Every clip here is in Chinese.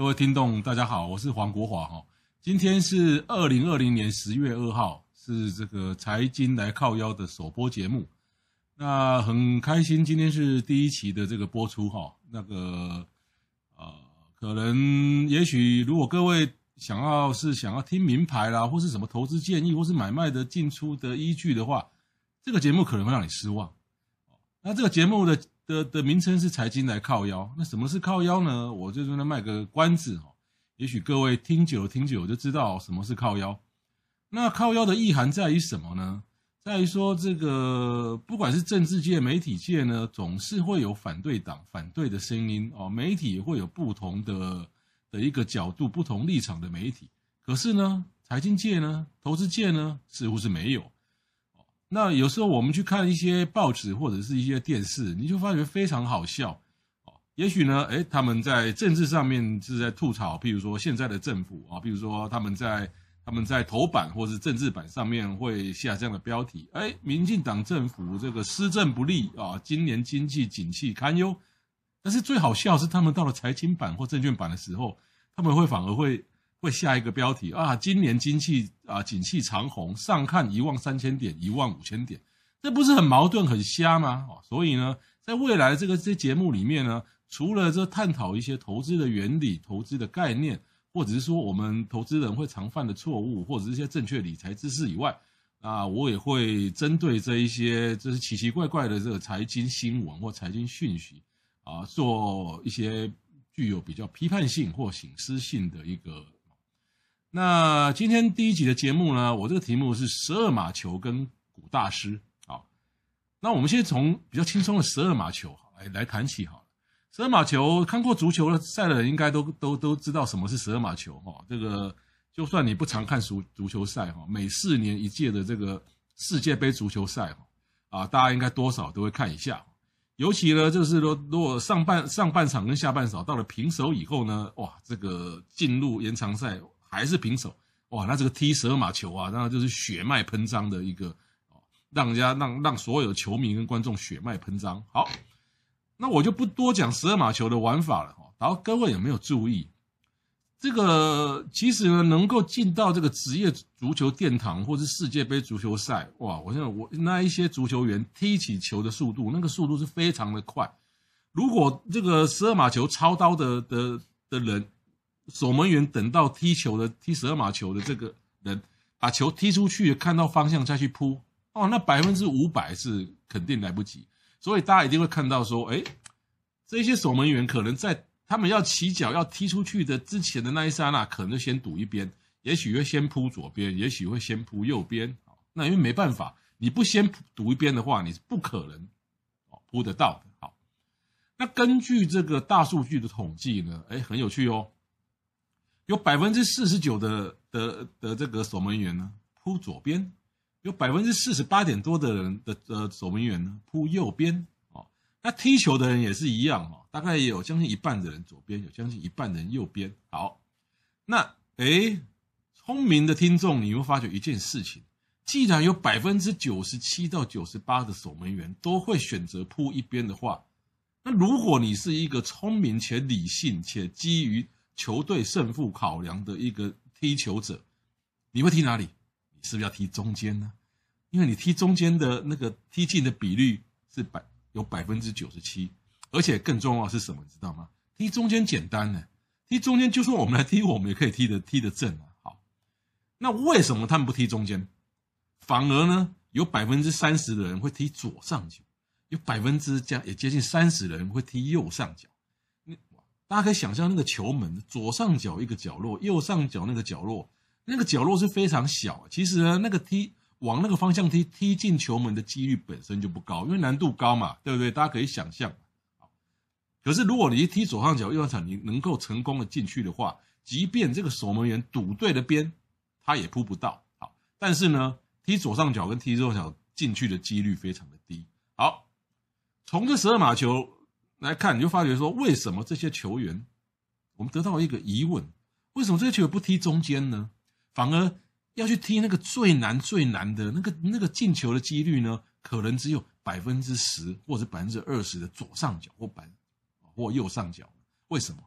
各位听众，大家好，我是黄国华哈。今天是二零二零年十月二号，是这个财经来靠腰的首播节目。那很开心，今天是第一期的这个播出哈。那个呃，可能也许如果各位想要是想要听名牌啦，或是什么投资建议，或是买卖的进出的依据的话，这个节目可能会让你失望。那这个节目的。的的名称是财经来靠腰，那什么是靠腰呢？我就在那卖个关子哈，也许各位听久了听久就知道什么是靠腰。那靠腰的意涵在于什么呢？在于说这个不管是政治界、媒体界呢，总是会有反对党、反对的声音哦，媒体会有不同的的一个角度、不同立场的媒体。可是呢，财经界呢、投资界呢，似乎是没有。那有时候我们去看一些报纸或者是一些电视，你就发觉非常好笑哦。也许呢，诶，他们在政治上面是在吐槽，譬如说现在的政府啊，譬如说他们在他们在头版或是政治版上面会下这样的标题：诶，民进党政府这个施政不力啊，今年经济景气堪忧。但是最好笑是，他们到了财经版或证券版的时候，他们会反而会。会下一个标题啊，今年经济啊，景气长虹，上看一万三千点，一万五千点，这不是很矛盾、很瞎吗？所以呢，在未来这个这节目里面呢，除了这探讨一些投资的原理、投资的概念，或者是说我们投资人会常犯的错误，或者是一些正确理财知识以外，啊，我也会针对这一些就是奇奇怪怪的这个财经新闻或财经讯息啊，做一些具有比较批判性或醒思性的一个。那今天第一集的节目呢，我这个题目是十二码球跟古大师。好，那我们先从比较轻松的十二码球来来谈起好了。十二码球看过足球的赛的人应该都都都知道什么是十二码球哈。这个就算你不常看足足球赛哈，每四年一届的这个世界杯足球赛哈啊，大家应该多少都会看一下。尤其呢，就是说如果上半上半场跟下半场到了平手以后呢，哇，这个进入延长赛。还是平手哇，那这个踢十二码球啊，那就是血脉喷张的一个哦，让人家让让所有的球迷跟观众血脉喷张。好，那我就不多讲十二码球的玩法了哈。然后各位有没有注意，这个其实呢，能够进到这个职业足球殿堂或是世界杯足球赛，哇，我现在我那一些足球员踢起球的速度，那个速度是非常的快。如果这个十二码球操刀的的的人。守门员等到踢球的踢十二码球的这个人把球踢出去，看到方向再去扑哦，那百分之五百是肯定来不及。所以大家一定会看到说，哎，这些守门员可能在他们要起脚要踢出去的之前的那一刹那，可能就先堵一边，也许会先扑左边，也许会先扑右边。那因为没办法，你不先堵一边的话，你是不可能哦扑得到的。好，那根据这个大数据的统计呢，哎，很有趣哦。有百分之四十九的的的这个守门员呢扑左边，有百分之四十八点多的人的呃守门员呢扑右边哦。那踢球的人也是一样哦，大概也有将近一半的人左边，有将近一半的人右边。好，那诶，聪明的听众，你会发觉一件事情：既然有百分之九十七到九十八的守门员都会选择扑一边的话，那如果你是一个聪明且理性且基于球队胜负考量的一个踢球者，你会踢哪里？你是不是要踢中间呢？因为你踢中间的那个踢进的比率是百有百分之九十七，而且更重要是什么？你知道吗？踢中间简单呢，踢中间就算我们来踢，我们也可以踢得踢得正啊。好，那为什么他们不踢中间？反而呢，有百分之三十的人会踢左上角，有百分之将也接近三十的人会踢右上角。大家可以想象那个球门左上角一个角落，右上角那个角落，那个角落是非常小。其实呢，那个踢往那个方向踢，踢进球门的几率本身就不高，因为难度高嘛，对不对？大家可以想象。可是如果你一踢左上角、右上角，你能够成功的进去的话，即便这个守门员堵对了边，他也扑不到。好，但是呢，踢左上角跟踢右上角进去的几率非常的低。好，从这十二码球来看，你就发觉说，为什么这些球员，我们得到一个疑问：为什么这些球员不踢中间呢？反而要去踢那个最难最难的那个那个进球的几率呢？可能只有百分之十或者百分之二十的左上角或百。或右上角，为什么？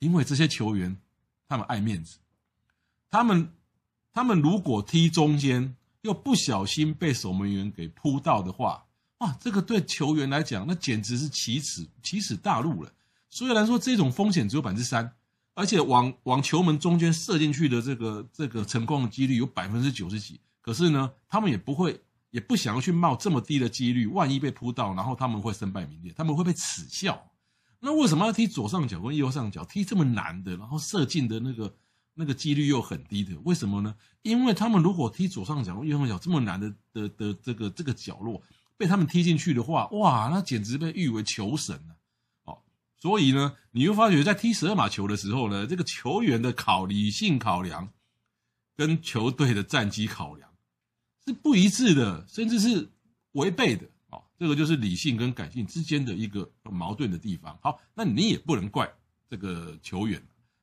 因为这些球员他们爱面子，他们他们如果踢中间又不小心被守门员给扑到的话，哇，这个对球员来讲那简直是奇耻奇耻大辱了。虽然说这种风险只有百分之三，而且往往球门中间射进去的这个这个成功的几率有百分之九十几，可是呢，他们也不会也不想要去冒这么低的几率，万一被扑到，然后他们会身败名裂，他们会被耻笑。那为什么要踢左上角跟右上角？踢这么难的，然后射进的那个那个几率又很低的，为什么呢？因为他们如果踢左上角跟右上角这么难的的的这个这个角落被他们踢进去的话，哇，那简直被誉为球神了。哦，所以呢，你会发觉在踢十二码球的时候呢，这个球员的考理性考量跟球队的战绩考量是不一致的，甚至是违背的。哦这个就是理性跟感性之间的一个矛盾的地方。好，那你也不能怪这个球员。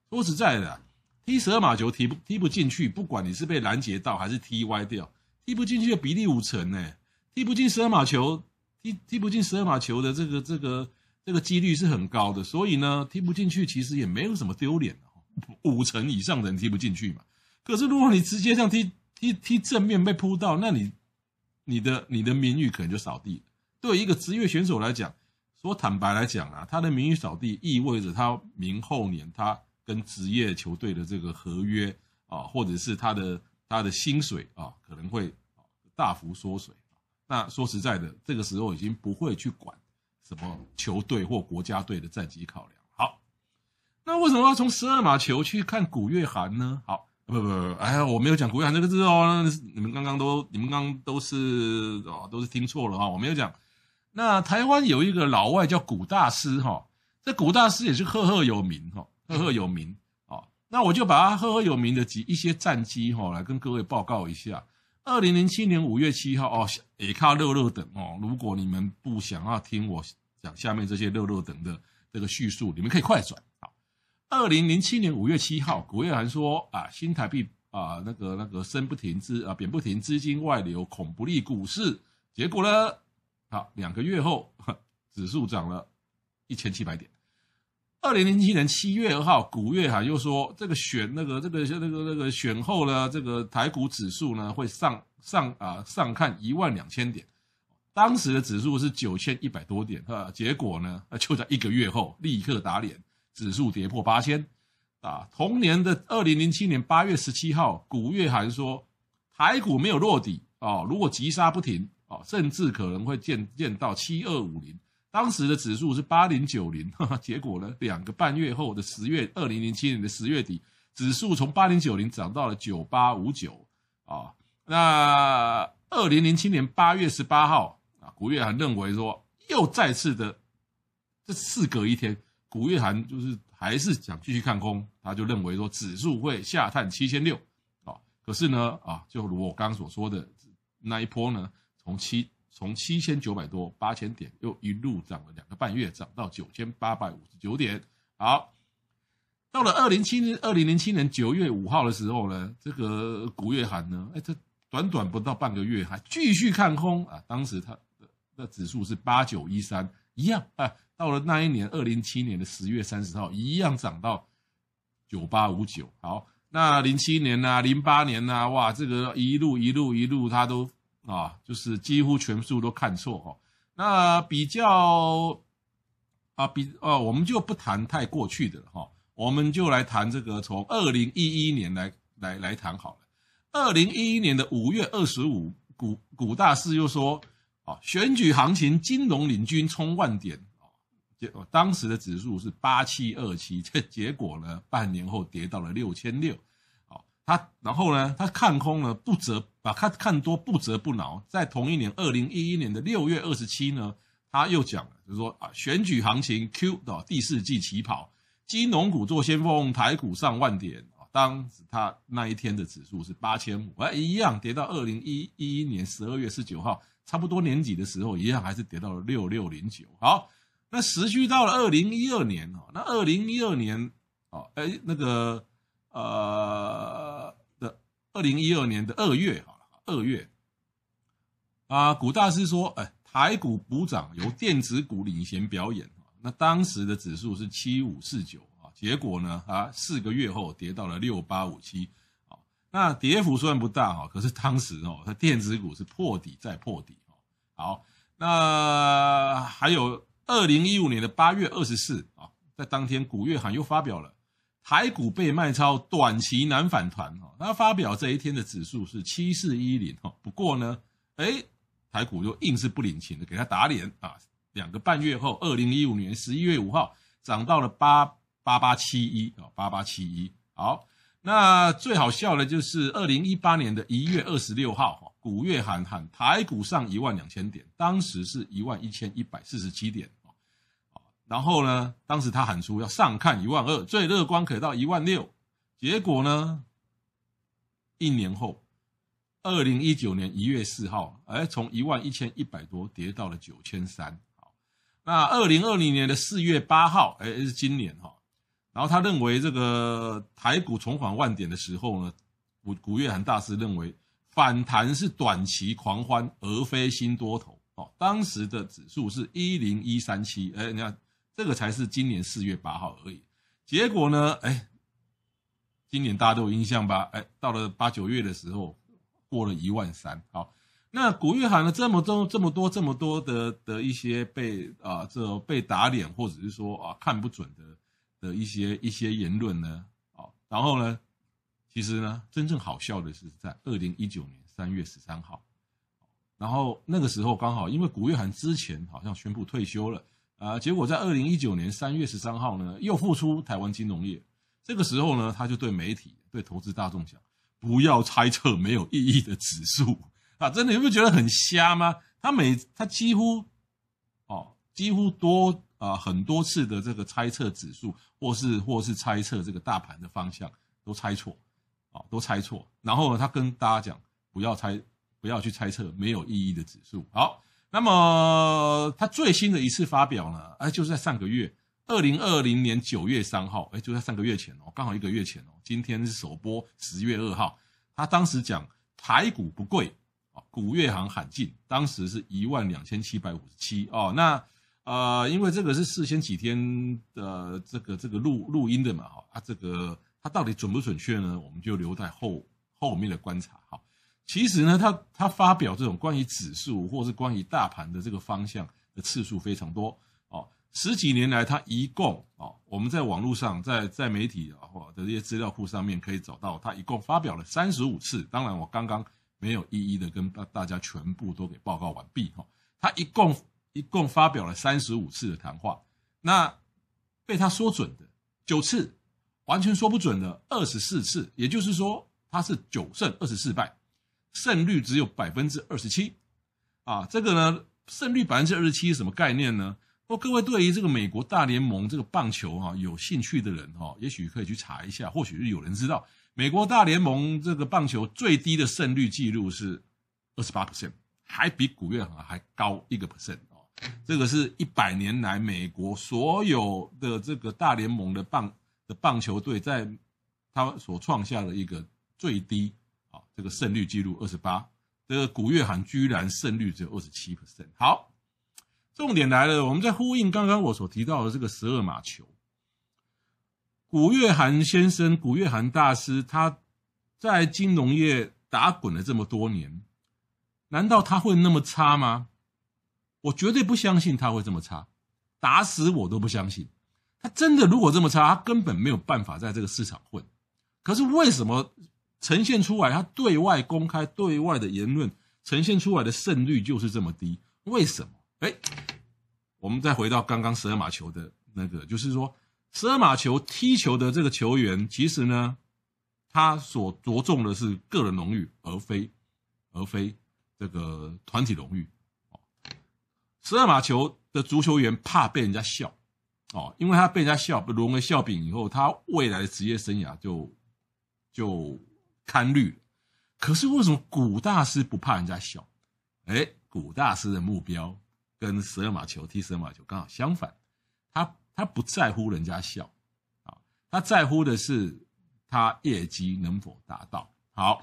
说实在的，踢十二码球踢不踢不进去，不管你是被拦截到还是踢歪掉，踢不进去的比例五成呢。踢不进十二码球，踢踢不进十二码球的这个这个这个几率是很高的。所以呢，踢不进去其实也没有什么丢脸的。五成以上的人踢不进去嘛。可是如果你直接这样踢踢踢正面被扑到，那你你的你的名誉可能就扫地了。对一个职业选手来讲，说坦白来讲啊，他的名誉扫地意味着他明后年他跟职业球队的这个合约啊，或者是他的他的薪水啊，可能会大幅缩水。那说实在的，这个时候已经不会去管什么球队或国家队的战绩考量。好，那为什么要从十二码球去看古月涵呢？好。不不不，哎呀，我没有讲古月涵这个字哦，你们刚刚都你们刚刚都是哦，都是听错了哈，我没有讲。那台湾有一个老外叫古大师哈，这古大师也是赫赫有名哈，赫赫有名啊。那我就把他赫赫有名的几一些战绩哈来跟各位报告一下。二零零七年五月七号哦，也卡乐乐等哦。如果你们不想要听我讲下面这些乐乐等的这个叙述，你们可以快转。二零零七年五月七号，古月涵说啊，新台币啊，那个那个升不停资啊，贬不停，资金外流恐不利股市。结果呢，好，两个月后，指数涨了一千七百点。二零零七年七月二号，古月涵又说，这个选那个这个那个那个选后呢，这个台股指数呢会上上啊上看一万两千点。当时的指数是九千一百多点啊，结果呢，就在一个月后立刻打脸。指数跌破八千，啊，同年的二零零七年八月十七号，古月涵说，台股没有落底啊，如果急杀不停啊，甚至可能会见见到七二五零。当时的指数是八零九零，结果呢，两个半月后的十月二零零七年的十月底，指数从八零九零涨到了九八五九啊。那二零零七年八月十八号啊，古月涵认为说，又再次的这事隔一天。古月涵就是还是想继续看空，他就认为说指数会下探七千六，啊，可是呢，啊，就如我刚刚所说的那一波呢，从七从七千九百多八千点又一路涨了两个半月，涨到九千八百五十九点。好，到了二零七年二零零七年九月五号的时候呢，这个古月涵呢，哎，这短短不到半个月还继续看空啊，当时他的的指数是八九一三，一样啊。到了那一年，二零七年的十月三十号，一样涨到九八五九。好，那零七年呐、啊，零八年呐、啊，哇，这个一路一路一路，它都啊，就是几乎全数都看错哈。那比较啊，比啊，我们就不谈太过去的了哈，我们就来谈这个从二零一一年来来来谈好了。二零一一年的五月二十五，股股大师又说啊，选举行情，金融领军冲万点。结果当时的指数是八七二七，这结果呢，半年后跌到了六千六。他然后呢，他看空了不折，把看看多不折不挠。在同一年，二零一一年的六月二十七呢，他又讲了，就是说啊，选举行情 Q 的第四季起跑，金融股做先锋，台股上万点啊。当时他那一天的指数是八千五，哎，一样跌到二零一一年十二月十九号，差不多年底的时候，一样还是跌到了六六零九。好，那时序到了二零一二年哦，那二零一二年哦，哎，那个呃二零一二年的二月哈，二月啊，股大师说，哎。台股补涨，由电子股领衔表演。那当时的指数是七五四九啊，结果呢啊，四个月后跌到了六八五七啊。那跌幅虽然不大哈，可是当时哦，它电子股是破底再破底。好，那还有二零一五年的八月二十四啊，在当天古月涵又发表了台股被卖超，短期难反弹哈。他发表这一天的指数是七四一零哈，不过呢，哎。台股就硬是不领情的，给他打脸啊！两个半月后，二零一五年十一月五号涨到了八八八七一啊，八八七一。好，那最好笑的就是二零一八年的一月二十六号，古月涵喊台股上一万两千点，当时是一万一千一百四十七点。然后呢，当时他喊出要上看一万二，最乐观可以到一万六。结果呢，一年后。二零一九年一月四号，哎，从一万一千一百多跌到了九千三。好，那二零二零年的四月八号，哎，是今年哈。然后他认为这个台股重返万点的时候呢，古古月涵大师认为反弹是短期狂欢，而非新多头。哦，当时的指数是一零一三七，哎，你看这个才是今年四月八号而已。结果呢，哎，今年大家都有印象吧？哎，到了八九月的时候。过了一万三，好，那古月涵呢？这么多、这么多、这么多的的一些被啊，这被打脸，或者是说啊看不准的的一些一些言论呢，啊，然后呢，其实呢，真正好笑的是在二零一九年三月十三号，然后那个时候刚好因为古月涵之前好像宣布退休了啊，结果在二零一九年三月十三号呢，又复出台湾金融业，这个时候呢，他就对媒体、对投资大众讲。不要猜测没有意义的指数啊！真的，你不觉得很瞎吗？他每他几乎哦，几乎多啊很多次的这个猜测指数，或是或是猜测这个大盘的方向，都猜错啊，都猜错。然后呢，他跟大家讲，不要猜，不要去猜测没有意义的指数。好，那么他最新的一次发表呢，哎，就是在上个月。二零二零年九月三号，哎，就在上个月前哦，刚好一个月前哦。今天是首播，十月二号，他当时讲台股不贵啊，古月行罕进，当时是一万两千七百五十七哦。那呃，因为这个是事先几天的这个这个录录音的嘛，哈，啊，这个它到底准不准确呢？我们就留在后后面的观察。哈，其实呢，他他发表这种关于指数或是关于大盘的这个方向的次数非常多哦。十几年来，他一共哦，我们在网络上，在在媒体啊或的这些资料库上面可以找到，他一共发表了三十五次。当然，我刚刚没有一一的跟大大家全部都给报告完毕哈。他一共一共发表了三十五次的谈话，那被他说准的九次，完全说不准的二十四次，也就是说他是九胜二十四败，胜率只有百分之二十七啊。这个呢，胜率百分之二十七是什么概念呢？哦，各位对于这个美国大联盟这个棒球哈有兴趣的人哈，也许可以去查一下，或许是有人知道，美国大联盟这个棒球最低的胜率记录是二十八 percent，还比古月涵还高一个 percent 哦。这个是一百年来美国所有的这个大联盟的棒的棒球队在他所创下的一个最低这个胜率记录二十八，这个古月涵居然胜率只有二十七%好。重点来了，我们在呼应刚刚我所提到的这个十二码球。古月涵先生，古月涵大师，他在金融业打滚了这么多年，难道他会那么差吗？我绝对不相信他会这么差，打死我都不相信。他真的如果这么差，他根本没有办法在这个市场混。可是为什么呈现出来他对外公开、对外的言论呈现出来的胜率就是这么低？为什么？哎，我们再回到刚刚十二码球的那个，就是说十二码球踢球的这个球员，其实呢，他所着重的是个人荣誉，而非而非这个团体荣誉。十二码球的足球员怕被人家笑哦，因为他被人家笑，沦为笑柄以后，他未来的职业生涯就就堪虑。可是为什么古大师不怕人家笑？哎，古大师的目标跟十二码球踢十二码球刚好相反，他他不在乎人家笑啊，他在乎的是他业绩能否达到。好，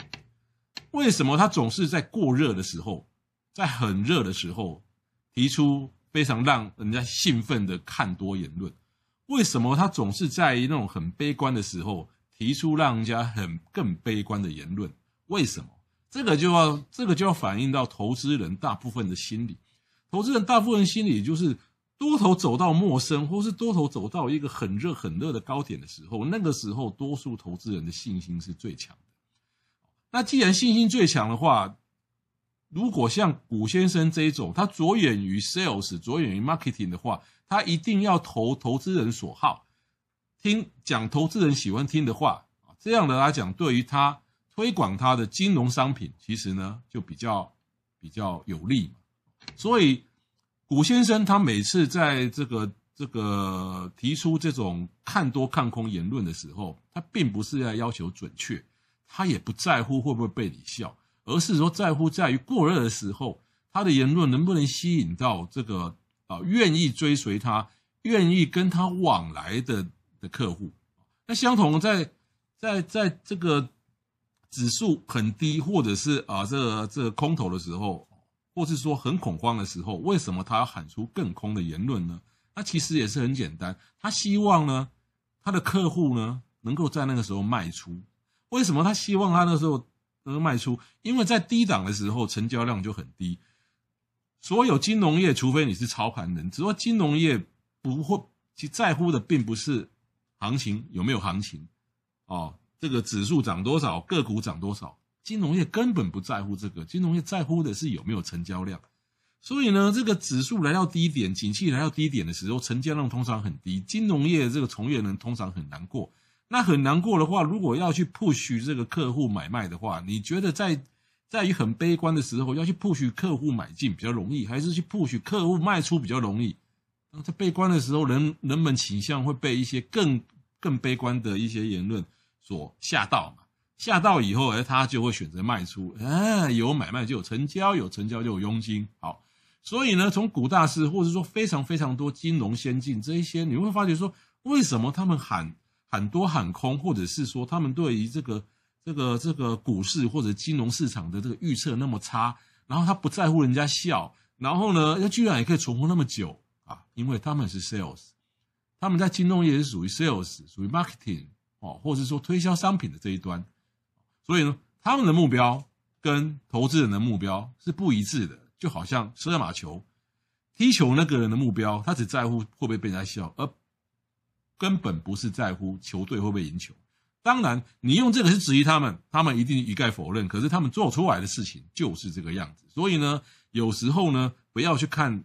为什么他总是在过热的时候，在很热的时候提出非常让人家兴奋的看多言论？为什么他总是在那种很悲观的时候提出让人家很更悲观的言论？为什么？这个就要这个就要反映到投资人大部分的心理。投资人大部分心理就是多头走到陌生，或是多头走到一个很热很热的高点的时候，那个时候多数投资人的信心是最强的。那既然信心最强的话，如果像古先生这种，他着眼于 sales，着眼于 marketing 的话，他一定要投投资人所好，听讲投资人喜欢听的话啊，这样的来讲，对于他。推广他的金融商品，其实呢就比较比较有利嘛。所以古先生他每次在这个这个提出这种看多看空言论的时候，他并不是要要求准确，他也不在乎会不会被你笑，而是说在乎在于过热的时候，他的言论能不能吸引到这个啊愿意追随他、愿意跟他往来的的客户。那相同在在在这个。指数很低，或者是啊，这个这个空头的时候，或是说很恐慌的时候，为什么他要喊出更空的言论呢？那其实也是很简单，他希望呢，他的客户呢能够在那个时候卖出。为什么他希望他那时候能卖出？因为在低档的时候成交量就很低。所有金融业，除非你是操盘人，只说金融业不会去在乎的，并不是行情有没有行情哦。这个指数涨多少，个股涨多少，金融业根本不在乎这个，金融业在乎的是有没有成交量。所以呢，这个指数来到低点，景气来到低点的时候，成交量通常很低，金融业这个从业人通常很难过。那很难过的话，如果要去 push 这个客户买卖的话，你觉得在在于很悲观的时候要去 push 客户买进比较容易，还是去 push 客户卖出比较容易？那在悲观的时候，人人们倾向会被一些更更悲观的一些言论。所吓到嘛，吓到以后，哎，他就会选择卖出。哎，有买卖就有成交，有成交就有佣金。好，所以呢，从古大师，或者说非常非常多金融先进这一些，你会发觉说，为什么他们喊喊多喊空，或者是说他们对于这个这个这个股市或者金融市场的这个预测那么差，然后他不在乎人家笑，然后呢，他居然也可以存活那么久？因为他们是 sales，他们在金融业是属于 sales，属于 marketing。哦，或者是说推销商品的这一端，所以呢，他们的目标跟投资人的目标是不一致的。就好像十二码球踢球那个人的目标，他只在乎会不会被人家笑，而根本不是在乎球队会不会赢球。当然，你用这个是质疑他们，他们一定一概否认。可是他们做出来的事情就是这个样子。所以呢，有时候呢，不要去看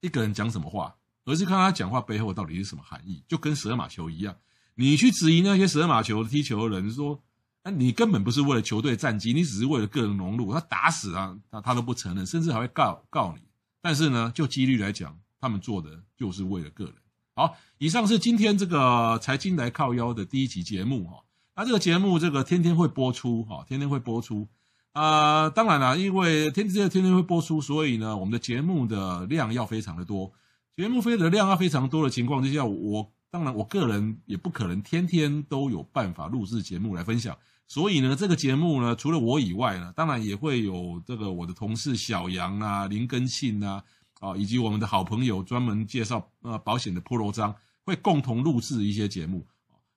一个人讲什么话，而是看他讲话背后到底是什么含义，就跟十二码球一样。你去质疑那些十二码球踢球的人，说，那你根本不是为了球队战绩，你只是为了个人荣辱。他打死啊，他他都不承认，甚至还会告告你。但是呢，就几率来讲，他们做的就是为了个人。好，以上是今天这个财经来靠腰的第一集节目哈。那这个节目这个天天会播出哈，天天会播出。啊、呃，当然了，因为天天天天会播出，所以呢，我们的节目的量要非常的多。节目飞的量要非常多的情况之下，我。当然，我个人也不可能天天都有办法录制节目来分享，所以呢，这个节目呢，除了我以外呢，当然也会有这个我的同事小杨啊、林根庆啊，啊，以及我们的好朋友专门介绍呃保险的菠萝章，会共同录制一些节目。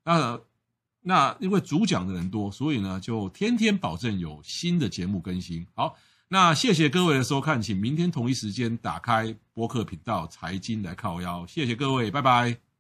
那那因为主讲的人多，所以呢，就天天保证有新的节目更新。好，那谢谢各位的收看，请明天同一时间打开播客频道《财经来靠腰》，谢谢各位，拜拜。